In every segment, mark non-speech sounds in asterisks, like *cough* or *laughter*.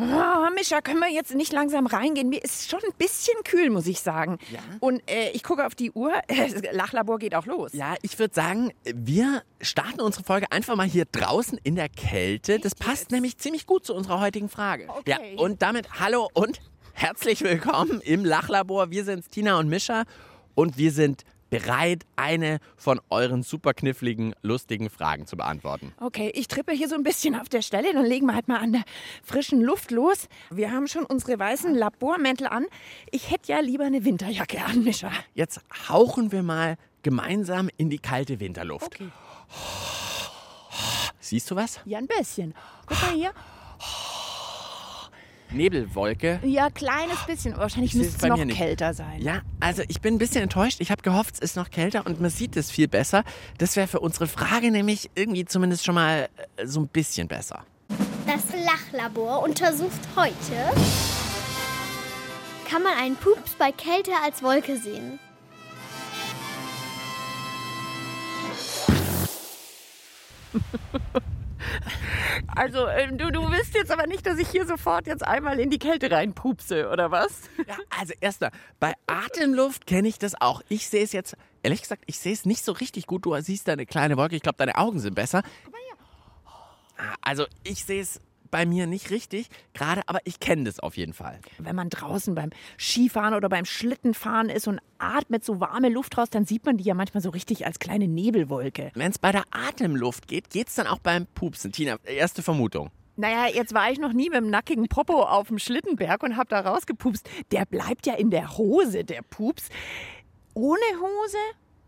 Oh, Mischa, können wir jetzt nicht langsam reingehen? Mir ist schon ein bisschen kühl, muss ich sagen. Ja? Und äh, ich gucke auf die Uhr. *laughs* Das Lachlabor geht auch los. Ja, ich würde sagen, wir starten unsere Folge einfach mal hier draußen in der Kälte. Das passt nämlich ziemlich gut zu unserer heutigen Frage. Okay. Ja, und damit hallo und herzlich willkommen im Lachlabor. Wir sind's, Tina und Mischa. Und wir sind bereit, eine von euren super kniffligen, lustigen Fragen zu beantworten. Okay, ich trippe hier so ein bisschen auf der Stelle, dann legen wir halt mal an der frischen Luft los. Wir haben schon unsere weißen Labormäntel an. Ich hätte ja lieber eine Winterjacke an, Mischa. Jetzt hauchen wir mal gemeinsam in die kalte Winterluft. Okay. Siehst du was? Ja, ein bisschen. Guck mal hier. Nebelwolke. Ja, kleines bisschen. Wahrscheinlich müsste es noch nicht. kälter sein. Ja, also ich bin ein bisschen enttäuscht. Ich habe gehofft, es ist noch kälter und man sieht es viel besser. Das wäre für unsere Frage nämlich irgendwie zumindest schon mal äh, so ein bisschen besser. Das Lachlabor untersucht heute Kann man einen Pups bei Kälte als Wolke sehen? *laughs* Also, äh, du, du willst jetzt aber nicht, dass ich hier sofort jetzt einmal in die Kälte reinpupse, oder was? Ja, also erster, bei Atemluft kenne ich das auch. Ich sehe es jetzt, ehrlich gesagt, ich sehe es nicht so richtig gut. Du siehst da eine kleine Wolke. Ich glaube, deine Augen sind besser. Ah, Also ich sehe es bei mir nicht richtig, gerade, aber ich kenne das auf jeden Fall. Wenn man draußen beim Skifahren oder beim Schlittenfahren ist und atmet so warme Luft raus, dann sieht man die ja manchmal so richtig als kleine Nebelwolke. Wenn es bei der Atemluft geht, geht es dann auch beim Pupsen. Tina, erste Vermutung. Naja, jetzt war ich noch nie mit dem nackigen Popo auf dem Schlittenberg und hab da rausgepupst. Der bleibt ja in der Hose, der Pups. Ohne Hose?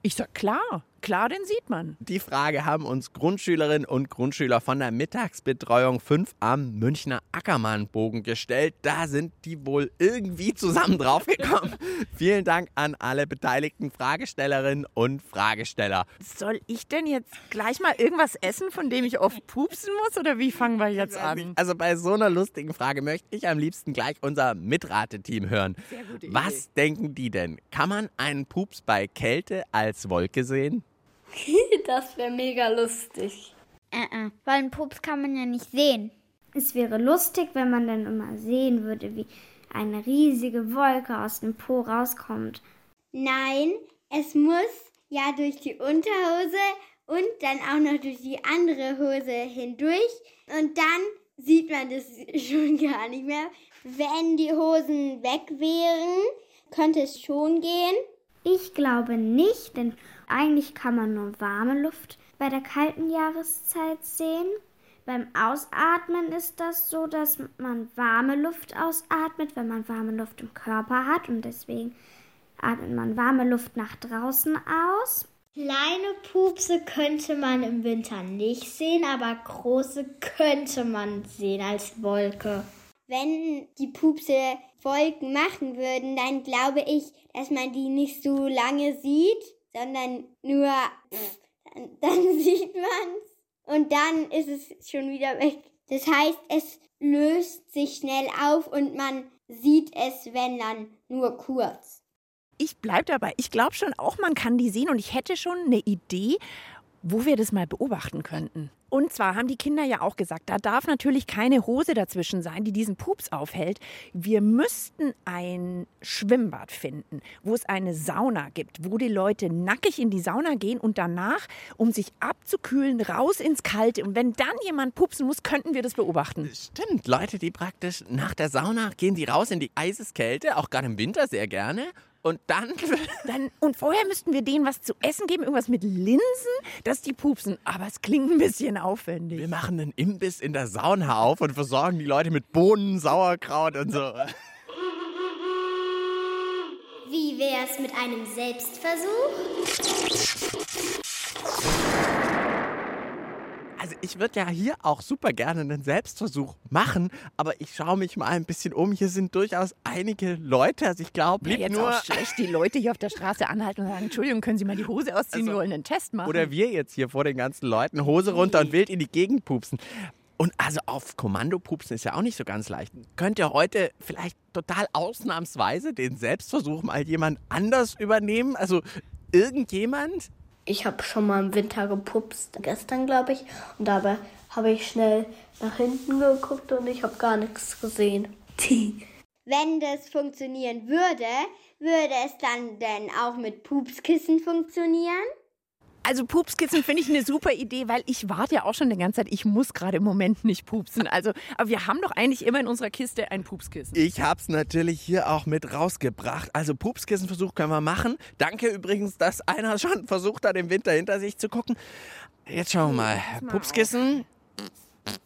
Ich sag klar, klar, den sieht man. Die Frage haben uns Grundschülerinnen und Grundschüler von der Mittagsbetreuung 5 am Münchner Ackermannbogen gestellt. Da sind die wohl irgendwie zusammen draufgekommen. *laughs* Vielen Dank an alle beteiligten Fragestellerinnen und Fragesteller. Soll ich denn jetzt gleich mal irgendwas essen, von dem ich oft pupsen muss? Oder wie fangen wir jetzt an? Also bei so einer lustigen Frage möchte ich am liebsten gleich unser Mitrateteam hören. Sehr gute Idee. Was denken die denn? Kann man einen Pups bei Kälte als Wolke sehen? *laughs* Das wäre mega lustig. Äh, äh. Weil einen Pups kann man ja nicht sehen. Es wäre lustig, wenn man dann immer sehen würde, wie eine riesige Wolke aus dem Po rauskommt. Nein, es muss ja durch die Unterhose und dann auch noch durch die andere Hose hindurch. Und dann sieht man das *laughs* schon gar nicht mehr. Wenn die Hosen weg wären, könnte es schon gehen. Ich glaube nicht, denn eigentlich kann man nur warme Luft bei der kalten Jahreszeit sehen. Beim Ausatmen ist das so, dass man warme Luft ausatmet, wenn man warme Luft im Körper hat und deswegen atmet man warme Luft nach draußen aus. Kleine Pupse könnte man im Winter nicht sehen, aber große könnte man sehen als Wolke. Wenn die Pupse Wolken machen würden, dann glaube ich, dass man die nicht so lange sieht, sondern nur, dann, *laughs* dann sieht man's und dann ist es schon wieder weg. Das heißt, es löst sich schnell auf und man sieht es, wenn dann nur kurz. Ich bleib dabei. Ich glaube schon auch, man kann die sehen und ich hätte schon eine Idee, wo wir das mal beobachten könnten. Und zwar haben die Kinder ja auch gesagt, da darf natürlich keine Hose dazwischen sein, die diesen Pups aufhält. Wir müssten ein Schwimmbad finden, wo es eine Sauna gibt, wo die Leute nackig in die Sauna gehen und danach, um sich abzukühlen, raus ins Kalte. Und wenn dann jemand pupsen muss, könnten wir das beobachten. Stimmt, Leute, die praktisch nach der Sauna gehen die raus in die Eiseskälte, auch gerade im Winter sehr gerne. Und dann *laughs* Dann, und vorher müssten wir denen was zu essen geben, irgendwas mit Linsen, dass die pupsen. Aber es klingt ein bisschen aufwendig. wir machen einen Imbiss in der Sauna auf und versorgen die Leute mit Bohnen, Sauerkraut und so. Wie wär's mit einem Selbstversuch? Also ich würde ja hier auch super gerne einen Selbstversuch machen, aber ich schaue mich mal ein bisschen um. Hier sind durchaus einige Leute. Also ich glaube, Ja, jetzt nur auch schlecht, die Leute hier auf der Straße anhalten und sagen, Entschuldigung, können Sie mal die Hose ausziehen, Also, wir wollen einen Test machen. oder wir jetzt hier vor den ganzen Leuten Hose runter und wild in die Gegend pupsen. Und also auf Kommando pupsen ist ja auch nicht so ganz leicht. Könnt ihr heute vielleicht total ausnahmsweise den Selbstversuch mal jemand anders übernehmen? Also irgendjemand? Ich habe schon mal im Winter gepupst, gestern glaube ich. Und dabei habe ich schnell nach hinten geguckt und ich habe gar nichts gesehen. Wenn das funktionieren würde, würde es dann denn auch mit Pupskissen funktionieren? Also Pupskissen finde ich eine super Idee, weil ich warte ja auch schon die ganze Zeit, ich muss gerade im Moment nicht pupsen. Also, aber wir haben doch eigentlich immer in unserer Kiste ein Pupskissen. Ich habe es natürlich hier auch mit rausgebracht. Also Pupskissenversuch können wir machen. Danke übrigens, dass einer schon versucht hat, im Winter hinter sich zu gucken. Jetzt schauen wir mal. Pupskissen.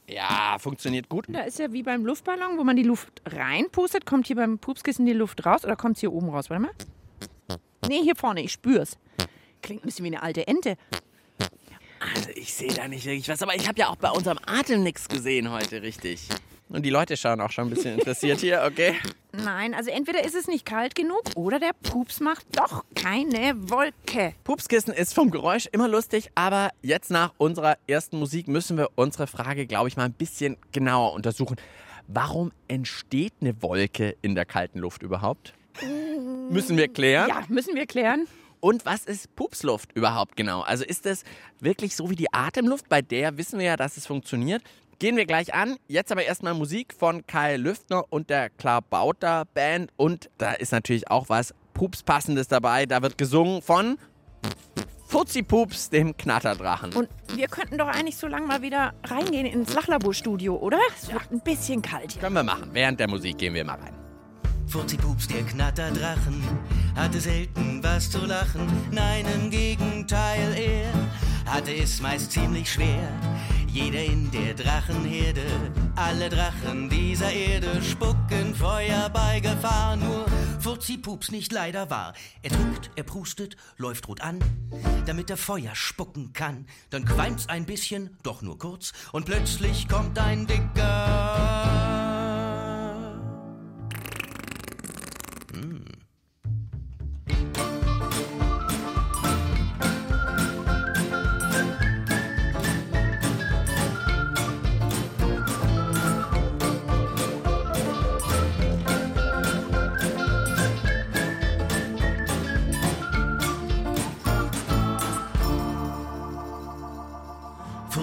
Ja, funktioniert gut. Da ist ja wie beim Luftballon, wo man die Luft reinpustet, kommt hier beim Pupskissen die Luft raus oder kommt es hier oben raus? Warte mal. Nee, hier vorne, ich spür's. Klingt ein bisschen wie eine alte Ente. Also ich sehe da nicht wirklich was, aber ich habe ja auch bei unserem Atem nichts gesehen heute richtig. Und die Leute schauen auch schon ein bisschen interessiert hier, okay? Nein, also entweder ist es nicht kalt genug oder der Pups macht doch keine Wolke. Pupskissen ist vom Geräusch immer lustig, aber jetzt nach unserer ersten Musik müssen wir unsere Frage, glaube ich, mal ein bisschen genauer untersuchen. Warum entsteht eine Wolke in der kalten Luft überhaupt? Müssen wir klären. Ja, müssen wir klären. Und was ist Pupsluft überhaupt genau? Also ist das wirklich so wie die Atemluft? Bei der wissen wir ja, dass es funktioniert. Gehen wir gleich an. Jetzt aber erstmal Musik von Kai Lüftner und der Klabauter Band. Und da ist natürlich auch was Pupspassendes dabei. Da wird gesungen von Fuzzi Pups, dem Knatterdrachen. Und wir könnten doch eigentlich so lange mal wieder reingehen ins Lachlaborstudio, oder? Es wird ein bisschen kalt hier. Können wir machen. Während der Musik gehen wir mal rein. Furzi-Pups, der Knatterdrachen, hatte selten was zu lachen. Nein, im Gegenteil, er hatte es meist ziemlich schwer. Jeder in der Drachenherde, alle Drachen dieser Erde spucken Feuer bei Gefahr. Nur Furzi-Pups nicht leider wahr. Er drückt, er prustet, läuft rot an, damit er Feuer spucken kann. Dann qualmt's ein bisschen, doch nur kurz, und plötzlich kommt ein dicker.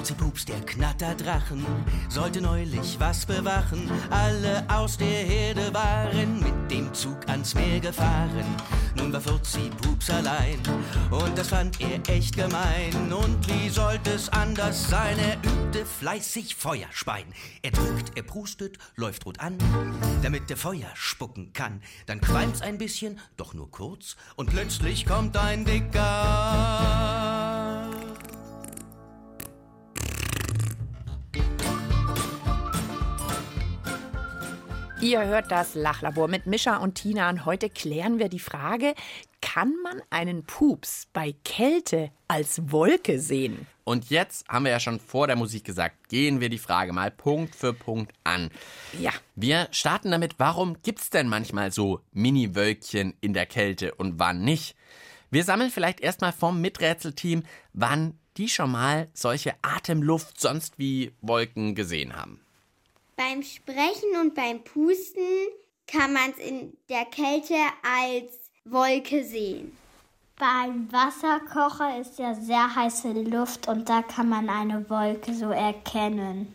Furzi-Pups, der Knatterdrachen, sollte neulich was bewachen. Alle aus der Herde waren mit dem Zug ans Meer gefahren. Nun war Furzi-Pups allein und das fand er echt gemein. Und wie sollte es anders sein? Er übte fleißig Feuer speien. Er drückt, er prustet, läuft rot an, damit er Feuer spucken kann. Dann qualmt's ein bisschen, doch nur kurz, und plötzlich kommt ein Dicker. Ihr hört das Lachlabor mit Mischa und Tina und heute klären wir die Frage, kann man einen Pups bei Kälte als Wolke sehen? Und jetzt haben wir ja schon vor der Musik gesagt, gehen wir die Frage mal Punkt für Punkt an. Ja. Wir starten damit, warum gibt's denn manchmal so Mini-Wölkchen in der Kälte und wann nicht? Wir sammeln vielleicht erstmal vom Miträtselteam, wann die schon mal solche Atemluft sonst wie Wolken gesehen haben. Beim Sprechen und beim Pusten kann man es in der Kälte als Wolke sehen. Beim Wasserkocher ist ja sehr heiße Luft und da kann man eine Wolke so erkennen.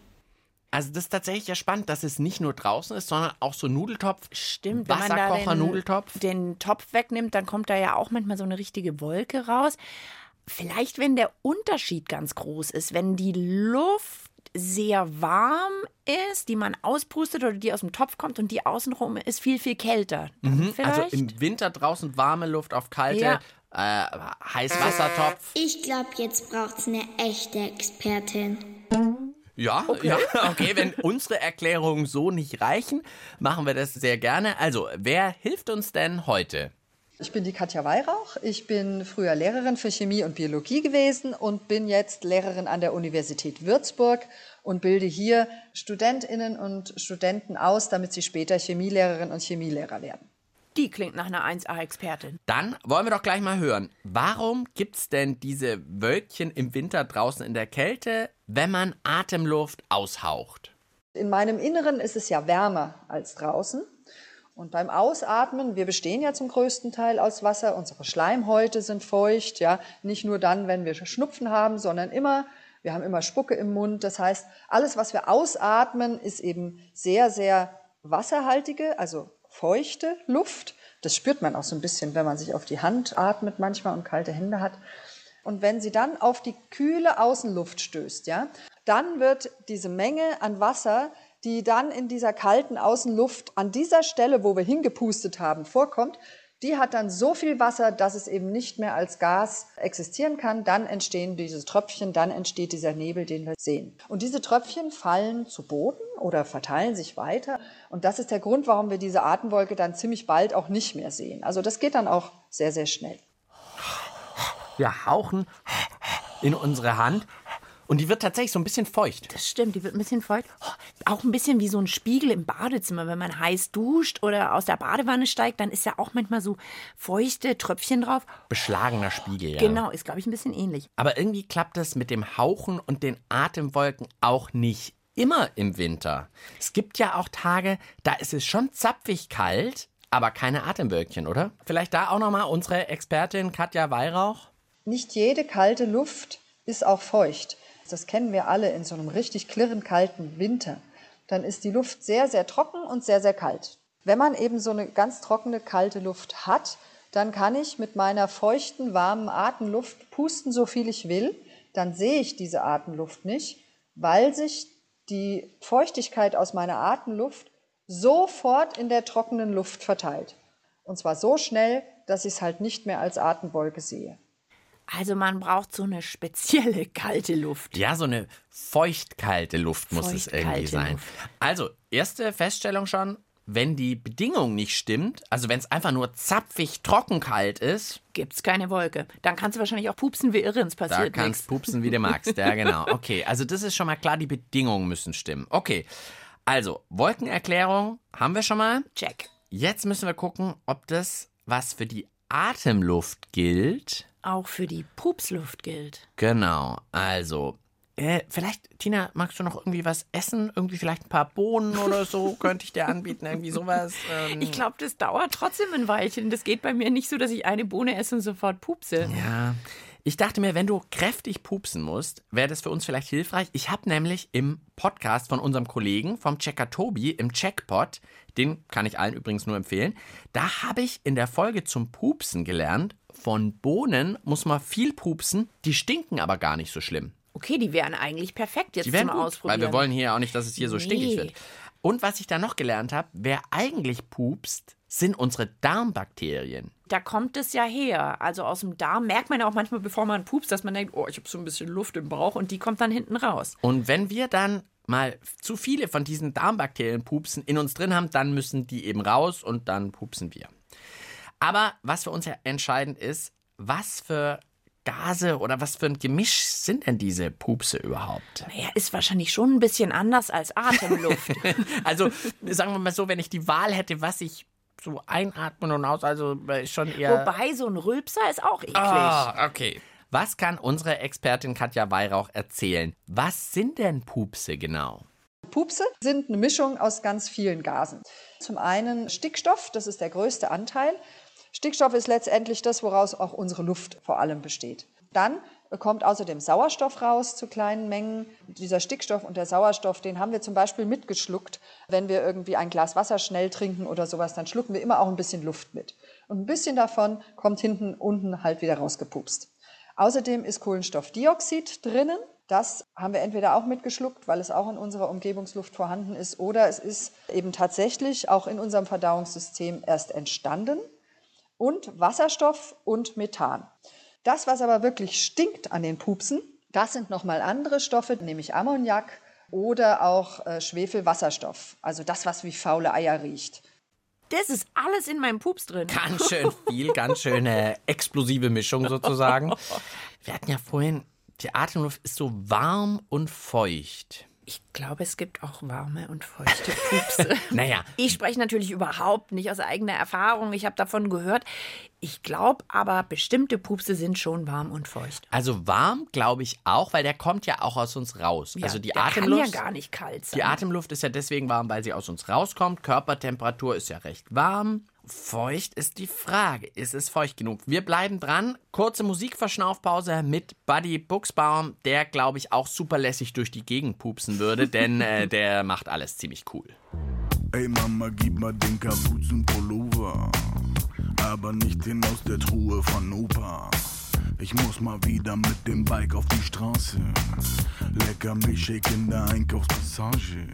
Also das ist tatsächlich ja spannend, dass es nicht nur draußen ist, sondern auch so Nudeltopf, Stimmt, wenn man da Wasserkocher, den, Nudeltopf. den Topf wegnimmt, dann kommt da ja auch manchmal so eine richtige Wolke raus. Vielleicht, wenn der Unterschied ganz groß ist, wenn die Luft sehr warm ist, die man auspustet oder die aus dem Topf kommt und die außenrum ist viel, viel kälter. Dann Also im Winter draußen warme Luft auf kalte, äh, Heißwassertopf. Ich glaube, jetzt braucht es eine echte Expertin. Ja, ja, okay, wenn unsere Erklärungen so nicht reichen, machen wir das sehr gerne. Also, wer hilft uns denn heute? Ich bin die Katja Weihrauch. Ich bin früher Lehrerin für Chemie und Biologie gewesen und bin jetzt Lehrerin an der Universität Würzburg und bilde hier Studentinnen und Studenten aus, damit sie später Chemielehrerin und Chemielehrer werden. Die klingt nach einer 1A-Expertin. Dann wollen wir doch gleich mal hören. Warum gibt's denn diese Wölkchen im Winter draußen in der Kälte, wenn man Atemluft aushaucht? In meinem Inneren ist es ja wärmer als draußen. Und beim Ausatmen, wir bestehen ja zum größten Teil aus Wasser, unsere Schleimhäute sind feucht, ja, nicht nur dann, wenn wir Schnupfen haben, sondern immer, wir haben immer Spucke im Mund. Das heißt, alles, was wir ausatmen, ist eben sehr, sehr wasserhaltige, also feuchte Luft. Das spürt man auch so ein bisschen, wenn man sich auf die Hand atmet manchmal und kalte Hände hat. Und wenn sie dann auf die kühle Außenluft stößt, ja, dann wird diese Menge an Wasser, die dann in dieser kalten Außenluft an dieser Stelle, wo wir hingepustet haben, vorkommt, die hat dann so viel Wasser, dass es eben nicht mehr als Gas existieren kann. Dann entstehen diese Tröpfchen, dann entsteht dieser Nebel, den wir sehen. Und diese Tröpfchen fallen zu Boden oder verteilen sich weiter. Und das ist der Grund, warum wir diese Atemwolke dann ziemlich bald auch nicht mehr sehen. Also das geht dann auch sehr, sehr schnell. Wir hauchen in unsere Hand und die wird tatsächlich so ein bisschen feucht. Das stimmt, die wird ein bisschen feucht. Auch ein bisschen wie so ein Spiegel im Badezimmer. Wenn man heiß duscht oder aus der Badewanne steigt, dann ist ja auch manchmal so feuchte Tröpfchen drauf. Beschlagener Spiegel, ja. Genau, ist, glaube ich, ein bisschen ähnlich. Aber irgendwie klappt das mit dem Hauchen und den Atemwolken auch nicht immer im Winter. Es gibt ja auch Tage, da ist es schon zapfig kalt, aber keine Atemwölkchen, oder? Vielleicht da auch nochmal unsere Expertin Katja Weihrauch. Nicht jede kalte Luft ist auch feucht das kennen wir alle in so einem richtig klirrend kalten Winter, dann ist die Luft sehr, sehr trocken und sehr, sehr kalt. Wenn man eben so eine ganz trockene, kalte Luft hat, dann kann ich mit meiner feuchten, warmen Atemluft pusten, so viel ich will. Dann sehe ich diese Atemluft nicht, weil sich die Feuchtigkeit aus meiner Atemluft sofort in der trockenen Luft verteilt. Und zwar so schnell, dass ich es halt nicht mehr als Atemwolke sehe. Also man braucht so eine spezielle kalte Luft. Ja, so eine feuchtkalte Luft muss es irgendwie sein. Luft. Also, erste Feststellung schon, wenn die Bedingung nicht stimmt, also wenn es einfach nur zapfig trockenkalt ist, gibt es keine Wolke. Dann kannst du wahrscheinlich auch pupsen wie irre, ins passiert Da kannst nix. pupsen, wie du magst. Ja, genau. *laughs* Okay, also das ist schon mal klar, die Bedingungen müssen stimmen. Okay, also Wolkenerklärung haben wir schon mal. Check. Jetzt müssen wir gucken, ob das, was für die Atemluft gilt, auch für die Pupsluft gilt. Genau, also äh, vielleicht, Tina, magst du noch irgendwie was essen? Irgendwie vielleicht ein paar Bohnen oder so *laughs* könnte ich dir anbieten, irgendwie sowas. Ähm. Ich glaube, das dauert trotzdem ein Weilchen. Das geht bei mir nicht so, dass ich eine Bohne esse und sofort pupse. Ja. Ich dachte mir, wenn du kräftig pupsen musst, wäre das für uns vielleicht hilfreich. Ich habe nämlich im Podcast von unserem Kollegen, vom Checker Tobi, im Checkpot, den kann ich allen übrigens nur empfehlen, da habe ich in der Folge zum Pupsen gelernt, von Bohnen muss man viel pupsen, die stinken aber gar nicht so schlimm. Okay, die wären eigentlich perfekt jetzt die zum gut, Ausprobieren. Weil wir wollen hier auch nicht, dass es hier so nee. stinkig wird. Und was ich da noch gelernt habe, wer eigentlich pupst, sind unsere Darmbakterien. Da kommt es ja her. Also aus dem Darm merkt man ja auch manchmal, bevor man pupst, dass man denkt, oh, ich habe so ein bisschen Luft im Bauch und die kommt dann hinten raus. Und wenn wir dann mal zu viele von diesen Darmbakterien pupsen in uns drin haben, dann müssen die eben raus und dann pupsen wir. Aber was für uns ja entscheidend ist, was für Gase oder was für ein Gemisch sind denn diese Pupse überhaupt? Naja, ist wahrscheinlich schon ein bisschen anders als Atemluft. *laughs* also sagen wir mal so, wenn ich die Wahl hätte, was ich so einatmen und aus, also schon eher. Wobei so ein Rülpser ist auch eklig. Ah, okay. Was kann unsere Expertin Katja Weihrauch erzählen? Was sind denn Pupse genau? Pupse sind eine Mischung aus ganz vielen Gasen. Zum einen Stickstoff, das ist der größte Anteil. Stickstoff ist letztendlich das, woraus auch unsere Luft vor allem besteht. Dann kommt außerdem Sauerstoff raus zu kleinen Mengen. Dieser Stickstoff und der Sauerstoff, den haben wir zum Beispiel mitgeschluckt. Wenn wir irgendwie ein Glas Wasser schnell trinken oder sowas, dann schlucken wir immer auch ein bisschen Luft mit. Und ein bisschen davon kommt hinten unten halt wieder rausgepupst. Außerdem ist Kohlenstoffdioxid drinnen. Das haben wir entweder auch mitgeschluckt, weil es auch in unserer Umgebungsluft vorhanden ist, oder es ist eben tatsächlich auch in unserem Verdauungssystem erst entstanden und Wasserstoff und Methan. Das, was aber wirklich stinkt an den Pupsen, das sind nochmal andere Stoffe, nämlich Ammoniak oder auch äh, Schwefelwasserstoff. Also das, was wie faule Eier riecht. Das ist alles in meinem Pups drin. Ganz schön *laughs* viel, ganz schöne explosive Mischung sozusagen. Wir hatten ja vorhin, die Atemluft ist so warm und feucht. Ich glaube, es gibt auch warme und feuchte Pupse. *laughs* Naja. Ich spreche natürlich überhaupt nicht aus eigener Erfahrung. Ich habe davon gehört. Ich glaube aber, bestimmte Pupse sind schon warm und feucht. Also warm, glaube ich auch, weil der kommt ja auch aus uns raus. Ja, also die der Atemluft. kann ja gar nicht kalt sein. Die Atemluft ist ja deswegen warm, weil sie aus uns rauskommt. Körpertemperatur ist ja recht warm. Feucht ist die Frage. Ist es feucht genug? Wir bleiben dran. Kurze Musikverschnaufpause mit Buddy Buchsbaum, der, glaube ich, auch super lässig durch die Gegend pupsen würde, *laughs* denn äh, der macht alles ziemlich cool. Ey Mama, gib mal den Kapuzenpullover, aber nicht den aus der Truhe von Opa. Ich muss mal wieder mit dem Bike auf die Straße. Lecker Milchshake in der Einkaufspassage.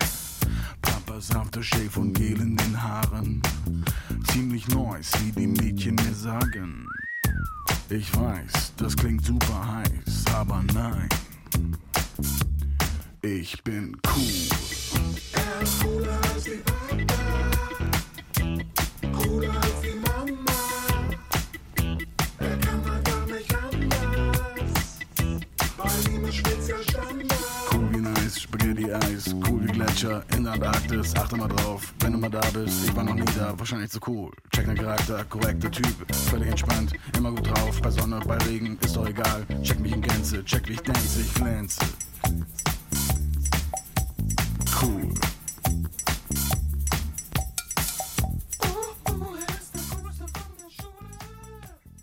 Papas Aftershave und Gel in den Haaren. Ziemlich nice, wie die Mädchen mir sagen. Ich weiß, das klingt super heiß, aber nein. Ich bin cool. Er ist cooler als die Gletscher in der Antarktis. Achte mal drauf, wenn du mal da bist. Ich war noch nie da, wahrscheinlich zu cool. Check den Charakter, korrekter Typ. Völlig entspannt, immer gut drauf. Bei Sonne, bei Regen, ist doch egal. Check mich in Gänze, check wie ich dance, ich glänze. Cool.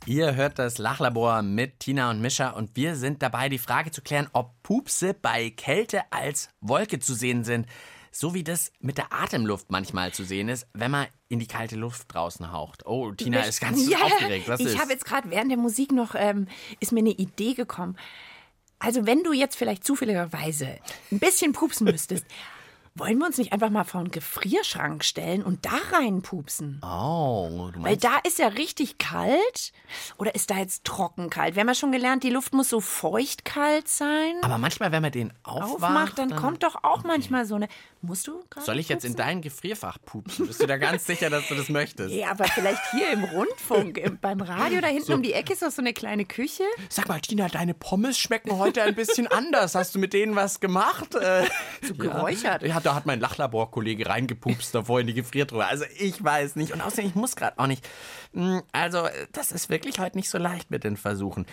Ihr hört das Lachlabor mit Tina und Mischa und wir sind dabei, die Frage zu klären, ob Pupse bei Kälte als Wolke zu sehen sind. So wie das mit der Atemluft manchmal zu sehen ist, wenn man in die kalte Luft draußen haucht. Oh, Tina ist ganz *laughs* ja, aufgeregt. Was ich habe jetzt gerade während der Musik noch, ähm, ist mir eine Idee gekommen. Also wenn du jetzt vielleicht zufälligerweise ein bisschen pupsen müsstest, wollen wir uns nicht einfach mal vor einen Gefrierschrank stellen und da reinpupsen? Oh, du Weil meinst, da ist ja richtig kalt. Oder ist da jetzt trocken kalt? Wir haben ja schon gelernt, die Luft muss so feucht kalt sein. aber manchmal, wenn man den aufmacht, Aufmacht, dann, kommt doch auch manchmal so eine. Musst du gerade Soll ich jetzt in pupsen? dein Gefrierfach pupsen? Bist du da ganz sicher, dass du das möchtest? *laughs* Ja, aber vielleicht hier im Rundfunk, im, beim Radio, da hinten um die Ecke ist doch so eine kleine Küche. Sag mal, Tina, deine Pommes schmecken heute ein bisschen anders. Hast du mit denen was gemacht? Äh, So *laughs* geräuchert. Ja, da hat mein Lachlabor-Kollege reingepupst davor in die Gefriertruhe. Also ich weiß nicht. Und außerdem, ich muss gerade auch nicht. Hm, Also, das ist wirklich heute nicht so leicht mit den Versuchen.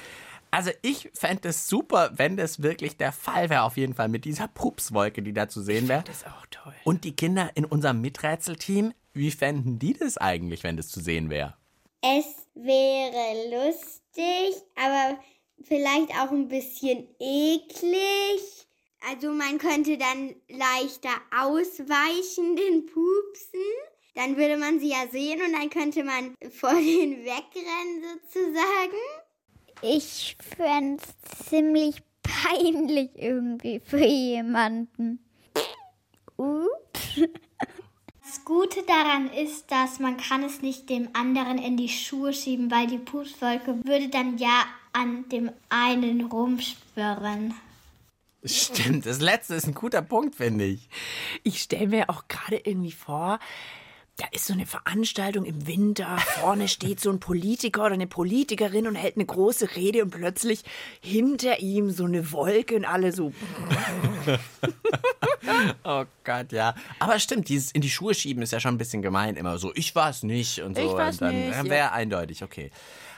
Also ich fände es super, wenn das wirklich der Fall wäre, auf jeden Fall mit dieser Pupswolke, die da zu sehen wäre. Das ist auch toll. Und die Kinder in unserem Miträtselteam, wie fänden die das eigentlich, wenn das zu sehen wäre? Es wäre lustig, aber vielleicht auch ein bisschen eklig. Also man könnte dann leichter ausweichen, den Pupsen. Dann würde man sie ja sehen und dann könnte man vor *laughs* denen wegrennen sozusagen. Ich fände es ziemlich peinlich irgendwie für jemanden. Ups. Das Gute daran ist, dass man kann es nicht dem anderen in die Schuhe schieben, weil die Pupswolke würde dann ja an dem einen rumschwirren. Stimmt, das letzte ist ein guter Punkt, finde ich. Ich stelle mir auch gerade irgendwie vor, da ist so eine Veranstaltung im Winter, vorne steht so ein Politiker oder eine Politikerin und hält eine große Rede und plötzlich hinter ihm so eine Wolke und alle so. Oh Gott, ja. Aber stimmt, dieses in die Schuhe schieben ist ja schon ein bisschen gemein immer so. Ich war's nicht und so. Ich war's und dann nicht, wäre ja. eindeutig, okay.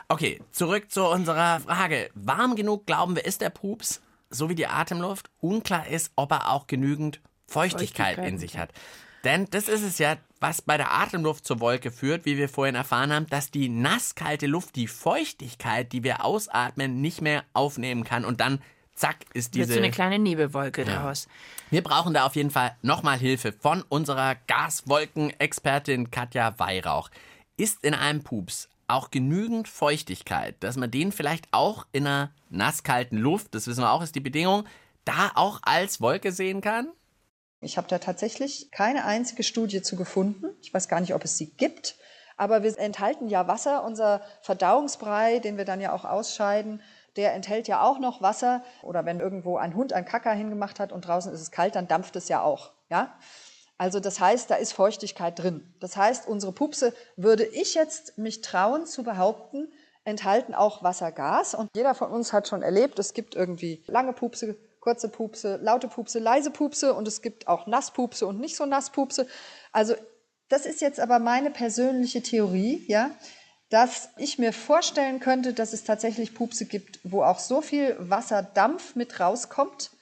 Okay, zurück zu unserer Frage. Warm genug, glauben wir, ist der Pups, so wie die Atemluft? Unklar ist, ob er auch genügend Feuchtigkeit, Feuchtigkeit in sich hat. Denn das ist es ja, was bei der Atemluft zur Wolke führt, wie wir vorhin erfahren haben, dass die nasskalte Luft die Feuchtigkeit, die wir ausatmen, nicht mehr aufnehmen kann und dann zack ist Wird diese so eine kleine Nebelwolke draus. wir brauchen da auf jeden Fall nochmal Hilfe von unserer Gaswolkenexpertin Katja Weihrauch. Ist in einem Pups auch genügend Feuchtigkeit, dass man den vielleicht auch in einer nasskalten Luft, das wissen wir auch, ist die Bedingung, da auch als Wolke sehen kann? Ich habe da tatsächlich keine einzige Studie zu gefunden. Ich weiß gar nicht, ob es sie gibt. Aber wir enthalten ja Wasser. Unser Verdauungsbrei, den wir dann ja auch ausscheiden, der enthält ja auch noch Wasser. Oder wenn irgendwo ein Hund ein Kacker hingemacht hat und draußen ist es kalt, dann dampft es ja auch. Ja? Also das heißt, da ist Feuchtigkeit drin. Das heißt, unsere Pupse, würde ich jetzt mich trauen zu behaupten, enthalten auch Wassergas. Und jeder von uns hat schon erlebt, es gibt irgendwie lange Pupse, kurze Pupse, laute Pupse, leise Pupse und es gibt auch Nasspupse und nicht so Nasspupse. Also das ist jetzt aber meine persönliche Theorie, ja, dass ich mir vorstellen könnte, dass es tatsächlich Pupse gibt, wo auch so viel Wasserdampf mit rauskommt,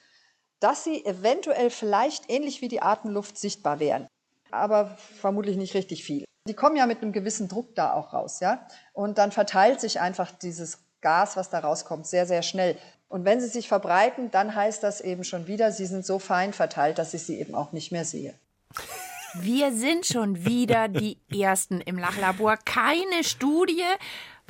dass sie eventuell vielleicht ähnlich wie die Atemluft sichtbar wären. Aber vermutlich nicht richtig viel. Die kommen ja mit einem gewissen Druck da auch raus, ja. Und dann verteilt sich einfach dieses Gas, was da rauskommt, sehr, sehr schnell. Und wenn sie sich verbreiten, dann heißt das eben schon wieder, sie sind so fein verteilt, dass ich sie eben auch nicht mehr sehe. Wir sind schon wieder die Ersten im Lachlabor. Keine Studie,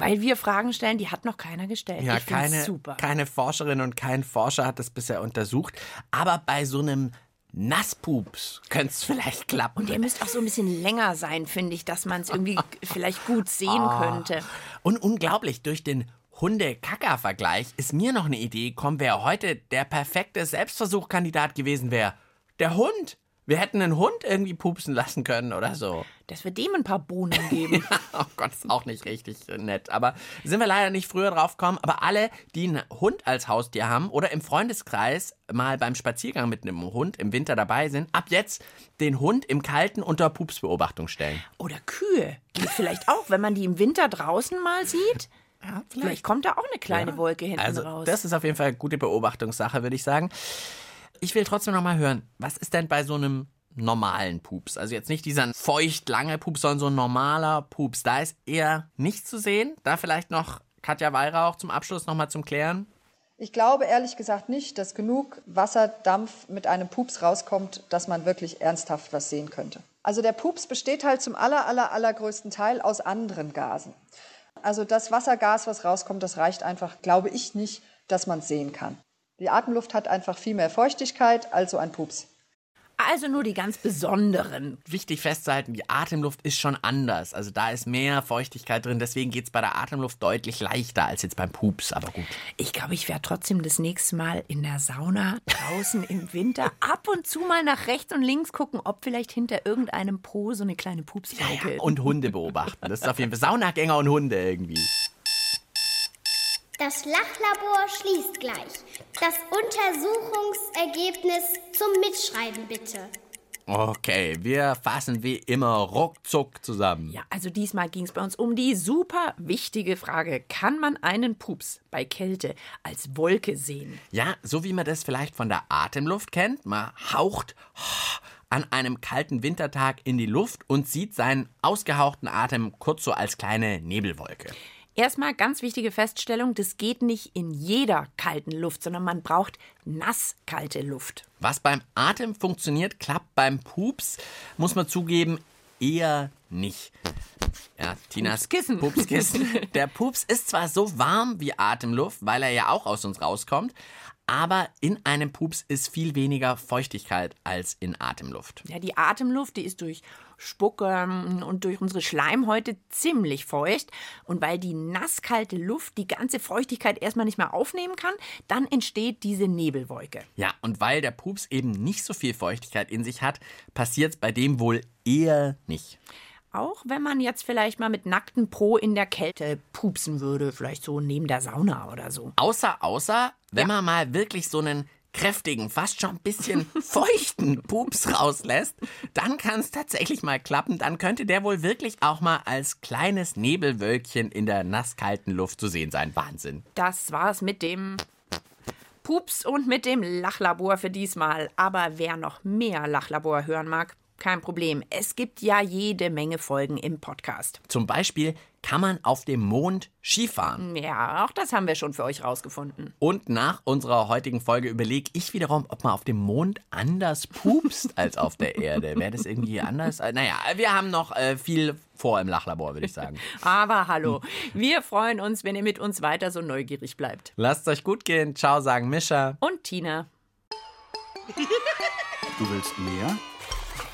weil wir Fragen stellen, die hat noch keiner gestellt. Ja, ich keine, super. keine Forscherin und kein Forscher hat das bisher untersucht. Aber bei so einem Nasspups könnte es vielleicht klappen. Und der müsste auch so ein bisschen länger sein, finde ich, dass man es irgendwie *laughs* vielleicht gut sehen Ah. könnte. Und unglaublich, durch den Hunde-Kaka-Vergleich ist mir noch eine Idee gekommen, wer heute der perfekte Selbstversuchkandidat gewesen wäre. Der Hund. Wir hätten einen Hund irgendwie pupsen lassen können oder so. Dass wir dem ein paar Bohnen geben. *laughs* oh Gott, ist auch nicht richtig nett. Aber sind wir leider nicht früher drauf gekommen. Aber alle, die einen Hund als Haustier haben oder im Freundeskreis mal beim Spaziergang mit einem Hund im Winter dabei sind, ab jetzt den Hund im Kalten unter Pupsbeobachtung stellen. Oder Kühe. Geht vielleicht auch, wenn man die im Winter draußen mal sieht. vielleicht. kommt da auch eine kleine Ja. Wolke hinten also, raus. Das ist auf jeden Fall eine gute Beobachtungssache, würde ich sagen. Ich will trotzdem noch mal hören, was ist denn bei so einem normalen Pups? Also jetzt nicht dieser feucht lange Pups, sondern so ein normaler Pups. Da ist eher nichts zu sehen. Da vielleicht noch Katja Weihrauch zum Abschluss noch mal zum Klären. Ich glaube ehrlich gesagt nicht, dass genug Wasserdampf mit einem Pups rauskommt, dass man wirklich ernsthaft was sehen könnte. Also der Pups besteht halt zum aller, aller, allergrößten Teil aus anderen Gasen. Also das Wassergas, was rauskommt, das reicht einfach, glaube ich nicht, dass man es sehen kann. Die Atemluft hat einfach viel mehr Feuchtigkeit als so ein Pups. Also nur die ganz besonderen. Wichtig festzuhalten, die Atemluft ist schon anders. Also da ist mehr Feuchtigkeit drin. Deswegen geht es bei der Atemluft deutlich leichter als jetzt beim Pups. Aber gut. Ich glaube, ich werde trotzdem das nächste Mal in der Sauna draußen im Winter *laughs* ab und zu mal nach rechts und links gucken, ob vielleicht hinter irgendeinem Po so eine kleine Pupswolke. Und Hunde beobachten. Das ist auf jeden Fall Saunagänger und Hunde irgendwie. Das Lachlabor schließt gleich. Das Untersuchungsergebnis zum Mitschreiben bitte. Okay, wir fassen wie immer ruckzuck zusammen. Ja, also diesmal ging es bei uns um die super wichtige Frage: Kann man einen Pups bei Kälte als Wolke sehen? Ja, so wie man das vielleicht von der Atemluft kennt. Man haucht an einem kalten Wintertag in die Luft und sieht seinen ausgehauchten Atem kurz so als kleine Nebelwolke. Erstmal ganz wichtige Feststellung: Das geht nicht in jeder kalten Luft, sondern man braucht nasskalte Luft. Was beim Atem funktioniert, klappt beim Pups, muss man zugeben, eher nicht. Ja, Tinas Pupskissen. Pupskissen. *laughs* Der Pups ist zwar so warm wie Atemluft, weil er ja auch aus uns rauskommt, aber in einem Pups ist viel weniger Feuchtigkeit als in Atemluft. Ja, die Atemluft, die ist durch Spucke und durch unsere Schleimhäute ziemlich feucht. Und weil die nasskalte Luft die ganze Feuchtigkeit erstmal nicht mehr aufnehmen kann, dann entsteht diese Nebelwolke. Ja, und weil der Pups eben nicht so viel Feuchtigkeit in sich hat, passiert es bei dem wohl eher nicht. Auch wenn man jetzt vielleicht mal mit nackten Po in der Kälte pupsen würde, vielleicht so neben der Sauna oder so. Außer, außer, wenn man mal wirklich so einen kräftigen, fast schon ein bisschen *laughs* feuchten Pups rauslässt, dann kann es tatsächlich mal klappen. Dann könnte der wohl wirklich auch mal als kleines Nebelwölkchen in der nasskalten Luft zu sehen sein. Wahnsinn. Das war's mit dem Pups und mit dem Lachlabor für diesmal. Aber wer noch mehr Lachlabor hören mag, kein Problem. Es gibt ja jede Menge Folgen im Podcast. Zum Beispiel kann man auf dem Mond Skifahren. Ja, auch das haben wir schon für euch rausgefunden. Und nach unserer heutigen Folge überlege ich wiederum, ob man auf dem Mond anders pupst *laughs* als auf der Erde. Wäre das irgendwie anders? Naja, wir haben noch äh, viel vor im Lachlabor, würde ich sagen. *laughs* Aber hallo, wir freuen uns, wenn ihr mit uns weiter so neugierig bleibt. Lasst euch gut gehen. Ciao, sagen Mischa. Und Tina. Du willst mehr?